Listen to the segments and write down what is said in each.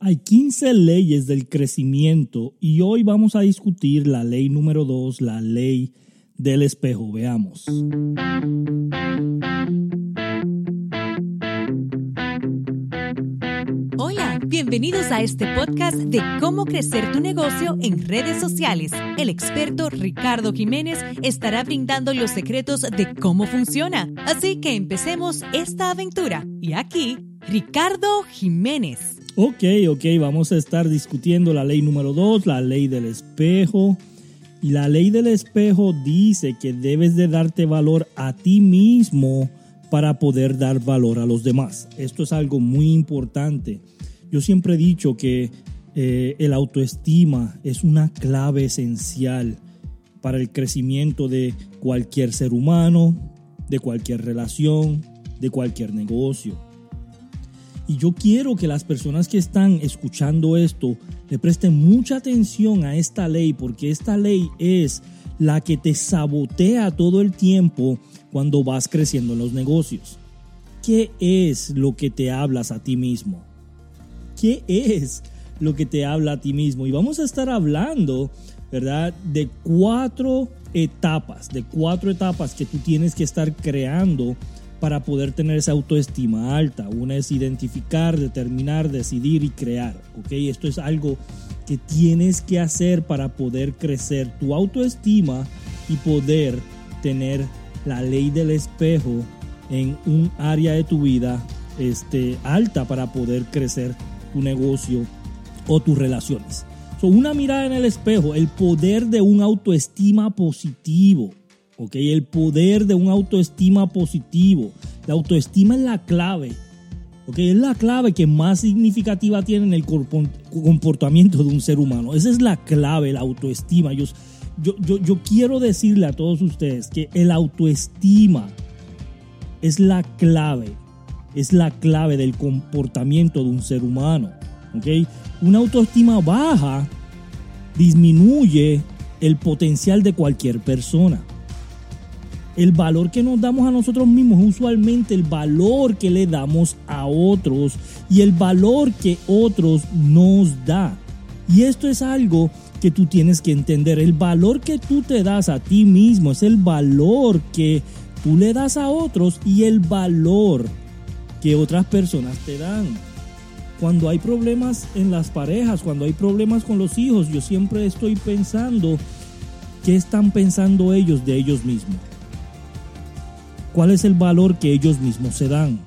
Hay 15 leyes del crecimiento y hoy vamos a discutir la ley número 2, la ley del espejo. Veamos. Hola, bienvenidos a este podcast de cómo crecer tu negocio en redes sociales. El experto Ricardo Jiménez estará brindando los secretos de cómo funciona. Así que empecemos esta aventura. Y aquí, Ricardo Jiménez. Ok, ok, vamos a estar discutiendo la ley número 2, la ley del espejo. Y la ley del espejo dice que debes de darte valor a ti mismo para poder dar valor a los demás. Esto es algo muy importante. Yo siempre he dicho que eh, el autoestima es una clave esencial para el crecimiento de cualquier ser humano, de cualquier relación, de cualquier negocio. Y yo quiero que las personas que están escuchando esto le presten mucha atención a esta ley, porque esta ley es la que te sabotea todo el tiempo cuando vas creciendo en los negocios. ¿Qué es lo que te hablas a ti mismo? ¿Qué es lo que te habla a ti mismo? Y vamos a estar hablando, ¿verdad? De cuatro etapas, de cuatro etapas que tú tienes que estar creando para poder tener esa autoestima alta. Una es identificar, determinar, decidir y crear. ¿ok? Esto es algo que tienes que hacer para poder crecer tu autoestima y poder tener la ley del espejo en un área de tu vida este, alta para poder crecer tu negocio o tus relaciones. So, una mirada en el espejo, el poder de un autoestima positivo. ¿Ok? El poder de un autoestima positivo. La autoestima es la clave, ¿ok? Es la clave que más significativa tiene en el comportamiento de un ser humano. Esa es la clave, la autoestima. Yo, yo, yo quiero decirle a todos ustedes que el autoestima es la clave, es la clave del comportamiento de un ser humano, ¿ok? Una autoestima baja disminuye el potencial de cualquier persona el valor que nos damos a nosotros mismos es usualmente el valor que le damos a otros y el valor que otros nos da. Y esto es algo que tú tienes que entender. El valor que tú te das a ti mismo es el valor que tú le das a otros y el valor que otras personas te dan. Cuando hay problemas en las parejas, cuando hay problemas con los hijos, yo siempre estoy pensando qué están pensando ellos de ellos mismos. ¿Cuál es el valor que ellos mismos se dan?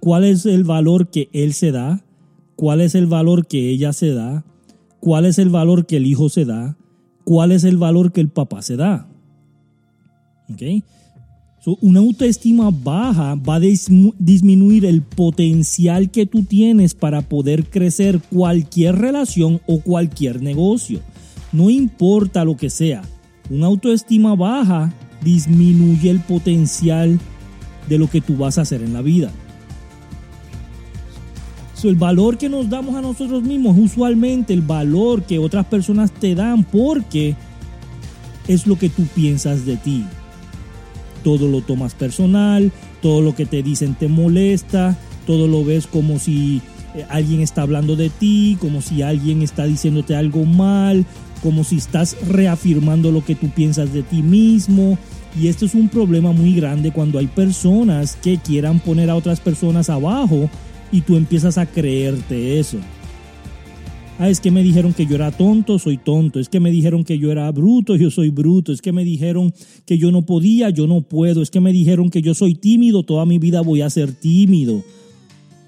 ¿Cuál es el valor que él se da? ¿Cuál es el valor que ella se da? ¿Cuál es el valor que el hijo se da? ¿Cuál es el valor que el papá se da? ¿Ok? una autoestima baja va a disminuir el potencial que tú tienes para poder crecer cualquier relación o cualquier negocio. No importa lo que sea. Una autoestima baja disminuye el potencial de lo que tú vas a hacer en la vida. el valor que nos damos a nosotros mismos es usualmente el valor que otras personas te dan porque es lo que tú piensas de ti. Todo lo tomas personal, todo lo que te dicen te molesta, todo lo ves como si eh, alguien está hablando de ti, como si alguien está diciéndote algo mal, como si estás reafirmando lo que tú piensas de ti mismo. Y esto es un problema muy grande cuando hay personas que quieran poner a otras personas abajo y tú empiezas a creerte eso. Ah, es que me dijeron que yo era tonto, soy tonto. Es que me dijeron que yo era bruto, yo soy bruto. Es que me dijeron que yo no podía, yo no puedo. Es que me dijeron que yo soy tímido, toda mi vida voy a ser tímido.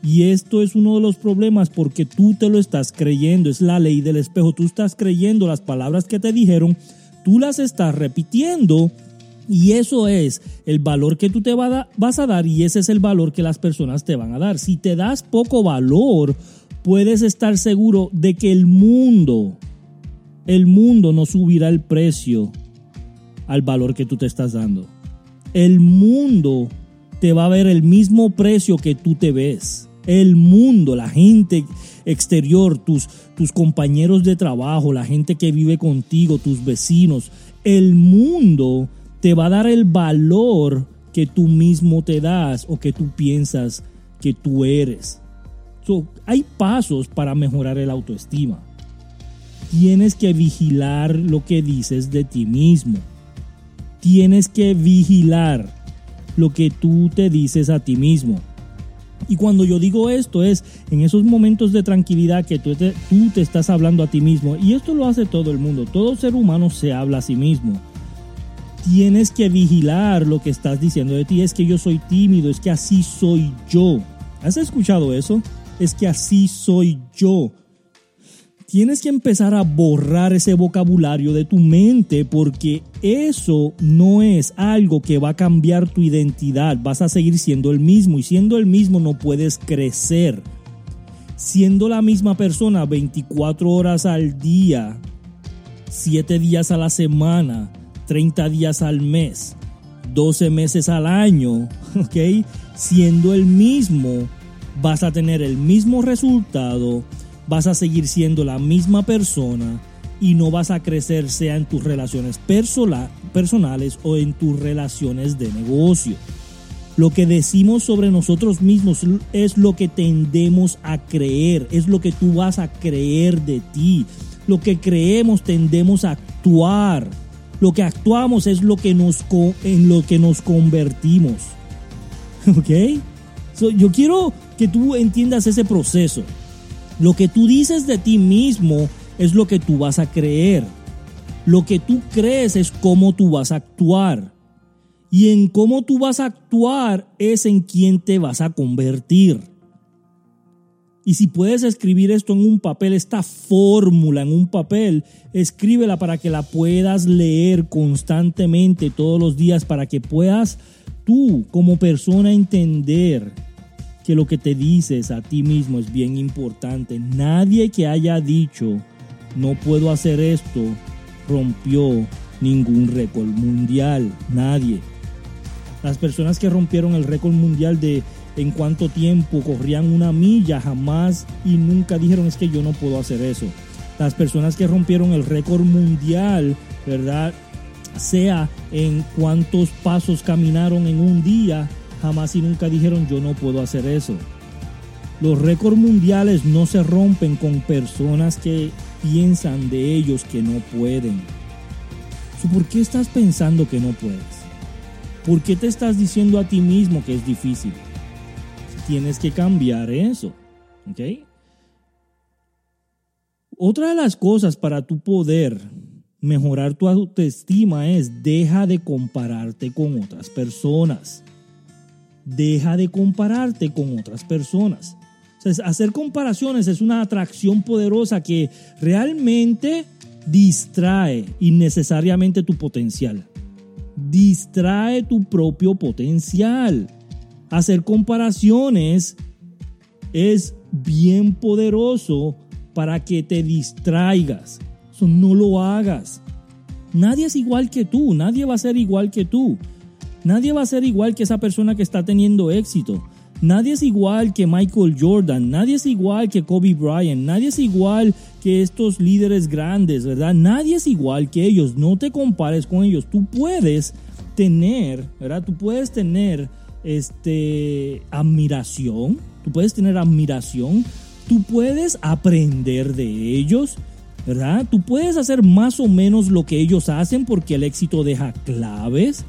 Y esto es uno de los problemas porque tú te lo estás creyendo, es la ley del espejo. Tú estás creyendo las palabras que te dijeron, tú las estás repitiendo y eso es el valor que tú te vas a dar y ese es el valor que las personas te van a dar. Si te das poco valor, puedes estar seguro de que el mundo, el mundo no subirá el precio al valor que tú te estás dando. El mundo te va a ver el mismo precio que tú te ves el mundo, la gente exterior, tus, tus compañeros de trabajo, la gente que vive contigo, tus vecinos, el mundo te va a dar el valor que tú mismo te das o que tú piensas que tú eres. hay pasos para mejorar el autoestima. Tienes que vigilar lo que dices de ti mismo. Tienes que vigilar lo que tú te dices a ti mismo. Y cuando yo digo esto es en esos momentos de tranquilidad que tú te, tú te estás hablando a ti mismo. Y esto lo hace todo el mundo. Todo ser humano se habla a sí mismo. Tienes que vigilar lo que estás diciendo de ti. Es que yo soy tímido, es que así soy yo. ¿Has escuchado eso? Es que así soy yo tienes que empezar a borrar ese vocabulario de tu mente porque eso no es algo que va a cambiar tu identidad. Vas a seguir siendo el mismo y siendo el mismo no puedes crecer. Siendo la misma persona 24 horas al día, 7 días a la semana, 30 días al mes, 12 meses al año, ¿ok? Siendo el mismo, vas a tener el mismo resultado vas a seguir siendo la misma persona y no vas a crecer sea en tus relaciones personales o en tus relaciones de negocio. Lo que decimos sobre nosotros mismos es lo que tendemos a creer, es lo que tú vas a creer de ti. Lo que creemos tendemos a actuar. Lo que actuamos es lo que nos, en lo que nos convertimos. ¿Ok? yo quiero que tú entiendas ese proceso. Lo que tú dices de ti mismo es lo que tú vas a creer. Lo que tú crees es cómo tú vas a actuar. Y en cómo tú vas a actuar es en quién te vas a convertir. Y si puedes escribir esto en un papel, esta fórmula en un papel, escríbela para que la puedas leer constantemente todos los días, para que puedas tú como persona entender que lo que te dices a ti mismo es bien importante. Nadie que haya dicho no puedo hacer esto rompió ningún récord mundial. Nadie. Las personas que rompieron el récord mundial de en cuánto tiempo corrían una milla jamás y nunca dijeron es que yo no puedo hacer eso. Las personas que rompieron el récord mundial, ¿verdad? Sea en cuántos pasos caminaron en un día, jamás y nunca dijeron yo no puedo hacer eso. Los récords mundiales no se rompen con personas que piensan de ellos que no pueden. ¿Por qué estás pensando que no puedes? ¿Por qué te estás diciendo a ti mismo que es difícil? Tienes que cambiar eso. Otra de las cosas para tu poder mejorar tu autoestima es deja de compararte con otras personas deja de compararte con otras personas. hacer comparaciones es una atracción poderosa que realmente distrae innecesariamente tu potencial. Distrae tu propio potencial. Hacer comparaciones es bien poderoso para que te distraigas. no lo hagas. Nadie es igual que tú, nadie va a ser igual que tú. Nadie va a ser igual que esa persona que está teniendo éxito. Nadie es igual que Michael Jordan, nadie es igual que Kobe Bryant, nadie es igual que estos líderes grandes, ¿verdad? Nadie es igual que ellos, no te compares con ellos. Tú puedes tener, ¿verdad? Tú puedes tener este admiración, tú puedes tener admiración, tú puedes aprender de ellos, ¿verdad? Tú puedes hacer más o menos lo que ellos hacen porque el éxito deja claves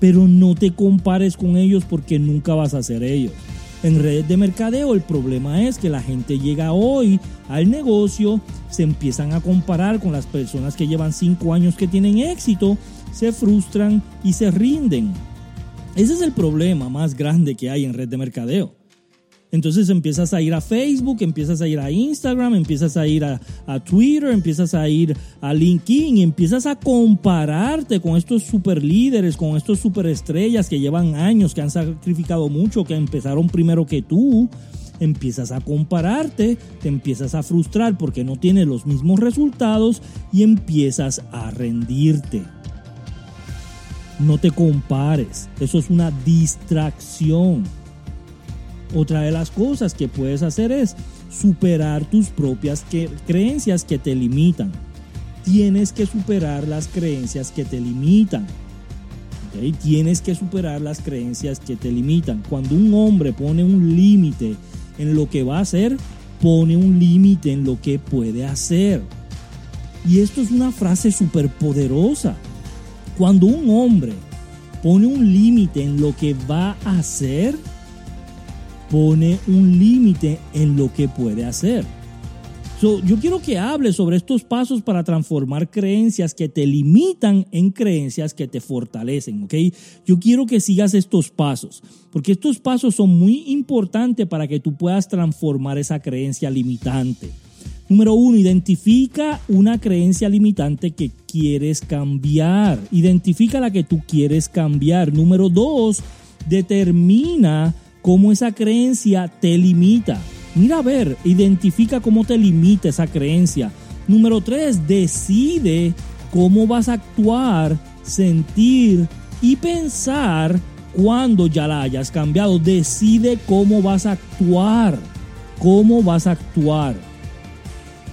pero no te compares con ellos porque nunca vas a ser ellos. En redes de mercadeo el problema es que la gente llega hoy al negocio, se empiezan a comparar con las personas que llevan 5 años que tienen éxito, se frustran y se rinden. Ese es el problema más grande que hay en red de mercadeo. Entonces empiezas a ir a Facebook, empiezas a ir a Instagram, empiezas a ir a, Twitter, empiezas a ir a LinkedIn y empiezas a compararte con estos super líderes, con estos super estrellas que llevan años, que han sacrificado mucho, que empezaron primero que tú. Empiezas a compararte, te empiezas a frustrar porque no tienes los mismos resultados y empiezas a rendirte. No te compares, eso es una distracción. Otra de las cosas que puedes hacer es superar tus propias creencias que te limitan. Tienes que superar las creencias que te limitan. Tienes que superar las creencias que te limitan. Cuando un hombre pone un límite en lo que va a hacer, pone un límite en lo que puede hacer. Y esto es una frase súper poderosa. Cuando un hombre pone un límite en lo que va a hacer, pone un límite en lo que puede hacer. yo quiero que hables sobre estos pasos para transformar creencias que te limitan en creencias que te fortalecen, ¿ok? Yo quiero que sigas estos pasos, porque estos pasos son muy importantes para que tú puedas transformar esa creencia limitante. Número uno, identifica una creencia limitante que quieres cambiar. Identifica la que tú quieres cambiar. Número dos, determina cómo esa creencia te limita. Mira a ver, identifica cómo te limita esa creencia. Número tres, decide cómo vas a actuar, sentir y pensar cuando ya la hayas cambiado. Decide cómo vas a actuar. Cómo vas a actuar.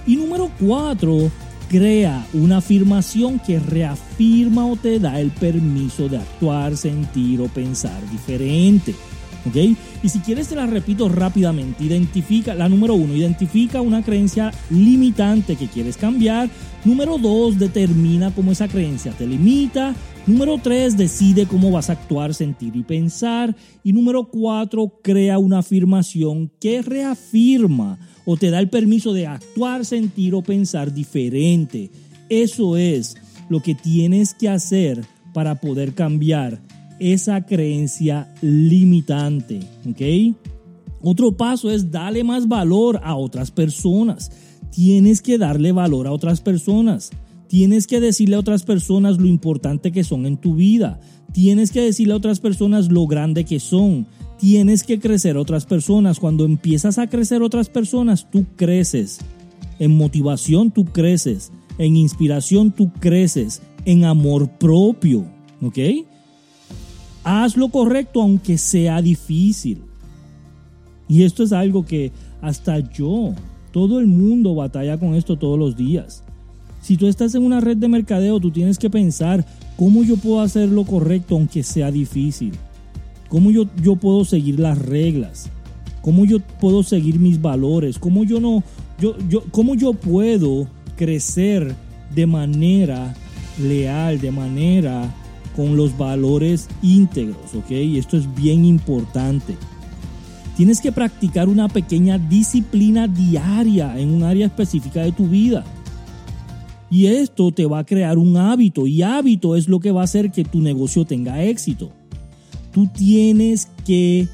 Y número cuatro, crea una afirmación que reafirma o te da el permiso de actuar, sentir o pensar diferente. ¿Ok? Y si quieres te la repito rápidamente. Identifica, la número uno, identifica una creencia limitante que quieres cambiar. Número dos, determina cómo esa creencia te limita. Número tres, decide cómo vas a actuar, sentir y pensar. Y número cuatro, crea una afirmación que reafirma o te da el permiso de actuar, sentir o pensar diferente. Eso es lo que tienes que hacer para poder cambiar esa creencia limitante. ¿Ok? Otro paso es darle más valor a otras personas. Tienes que darle valor a otras personas. Tienes que decirle a otras personas lo importante que son en tu vida. Tienes que decirle a otras personas lo grande que son. Tienes que crecer a otras personas. Cuando empiezas a crecer otras personas, tú creces. En motivación tú creces. En inspiración tú creces. En amor propio. ¿Ok? Haz lo correcto aunque sea difícil. Y esto es algo que hasta yo, todo el mundo batalla con esto todos los días. Si tú estás en una red de mercadeo, tú tienes que pensar cómo yo puedo hacer lo correcto aunque sea difícil. Cómo yo, yo puedo seguir las reglas. Cómo yo puedo seguir mis valores. Cómo yo no, yo, yo, cómo yo puedo crecer de manera leal, de manera con los valores íntegros, ¿ok? Esto es bien importante. Tienes que practicar una pequeña disciplina diaria en un área específica de tu vida. Y esto te va a crear un hábito y hábito es lo que va a hacer que tu negocio tenga éxito. Tú tienes que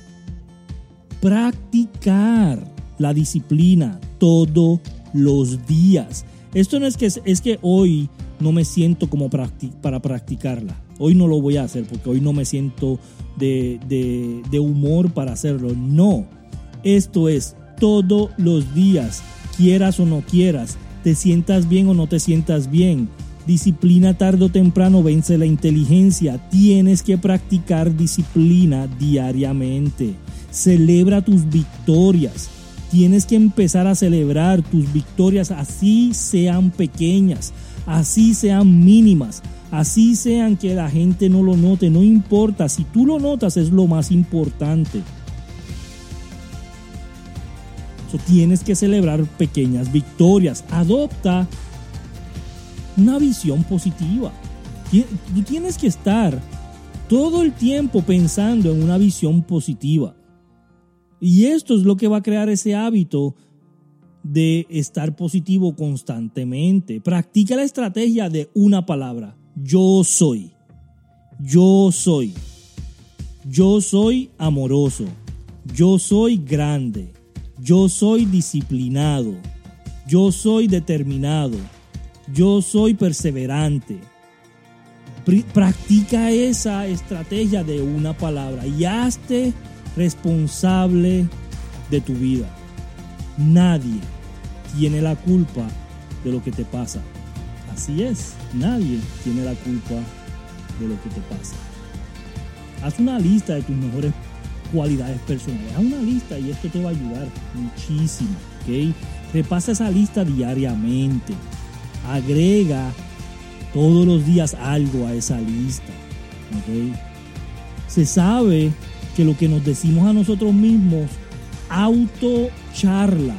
practicar la disciplina todos los días. Esto no es que es que hoy no me siento como para practicarla. Hoy no lo voy a hacer porque hoy no me siento de, de humor para hacerlo. No, esto es todos los días, quieras o no quieras te sientas bien o no te sientas bien. Disciplina tarde o temprano vence la inteligencia. Tienes que practicar disciplina diariamente. Celebra tus victorias. Tienes que empezar a celebrar tus victorias así sean pequeñas, así sean mínimas, así sean que la gente no lo note. No importa, si tú lo notas es lo más importante tienes que celebrar pequeñas victorias. Adopta una visión positiva. Tú tienes que estar todo el tiempo pensando en una visión positiva. Y esto es lo que va a crear ese hábito de estar positivo constantemente. Practica la estrategia de una palabra. Yo soy. Yo soy. Yo soy amoroso. Yo soy grande. Yo soy disciplinado. Yo soy determinado. Yo soy perseverante. Practica esa estrategia de una palabra y hazte responsable de tu vida. Nadie tiene la culpa de lo que te pasa. Así es, nadie tiene la culpa de lo que te pasa. Haz una lista de tus mejores cualidades personales. Haz una lista y esto te va a ayudar muchísimo. ¿ok? Repasa esa lista diariamente. Agrega todos los días algo a esa lista. ¿ok? Se sabe que lo que nos decimos a nosotros mismos autocharla.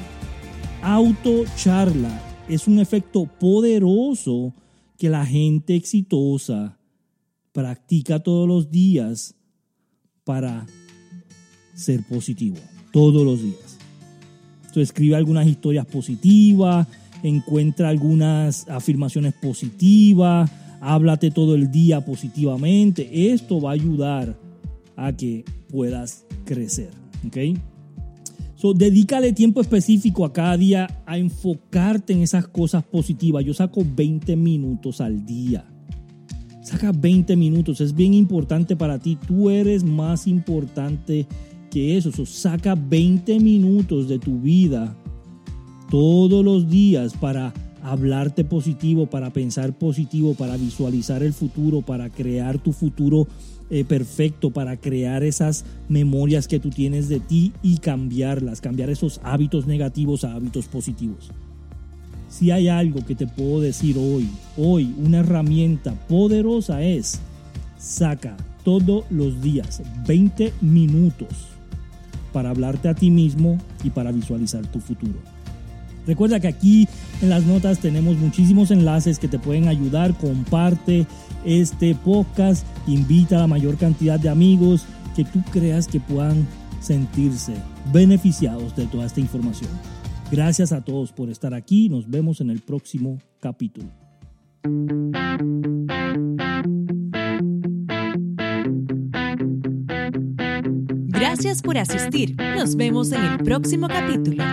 Autocharla es un efecto poderoso que la gente exitosa practica todos los días para ser positivo. Todos los días. Entonces escribe algunas historias positivas, encuentra algunas afirmaciones positivas, háblate todo el día positivamente. Esto va a ayudar a que puedas crecer. ¿Ok? Dedícale tiempo específico a cada día a enfocarte en esas cosas positivas. Yo saco 20 minutos al día. Saca 20 minutos, es bien importante para ti. Tú eres más importante que eso. So, saca 20 minutos de tu vida todos los días para hablarte positivo, para pensar positivo, para visualizar el futuro, para crear tu futuro eh, perfecto, para crear esas memorias que tú tienes de ti y cambiarlas, cambiar esos hábitos negativos a hábitos positivos. Si hay algo que te puedo decir hoy, hoy una herramienta poderosa es, saca todos los días 20 minutos para hablarte a ti mismo y para visualizar tu futuro. Recuerda que aquí en las notas tenemos muchísimos enlaces que te pueden ayudar. Comparte este podcast, invita a la mayor cantidad de amigos que tú creas que puedan sentirse beneficiados de toda esta información. Gracias a todos por estar aquí. Nos vemos en el próximo capítulo. Gracias por asistir. Nos vemos en el próximo capítulo.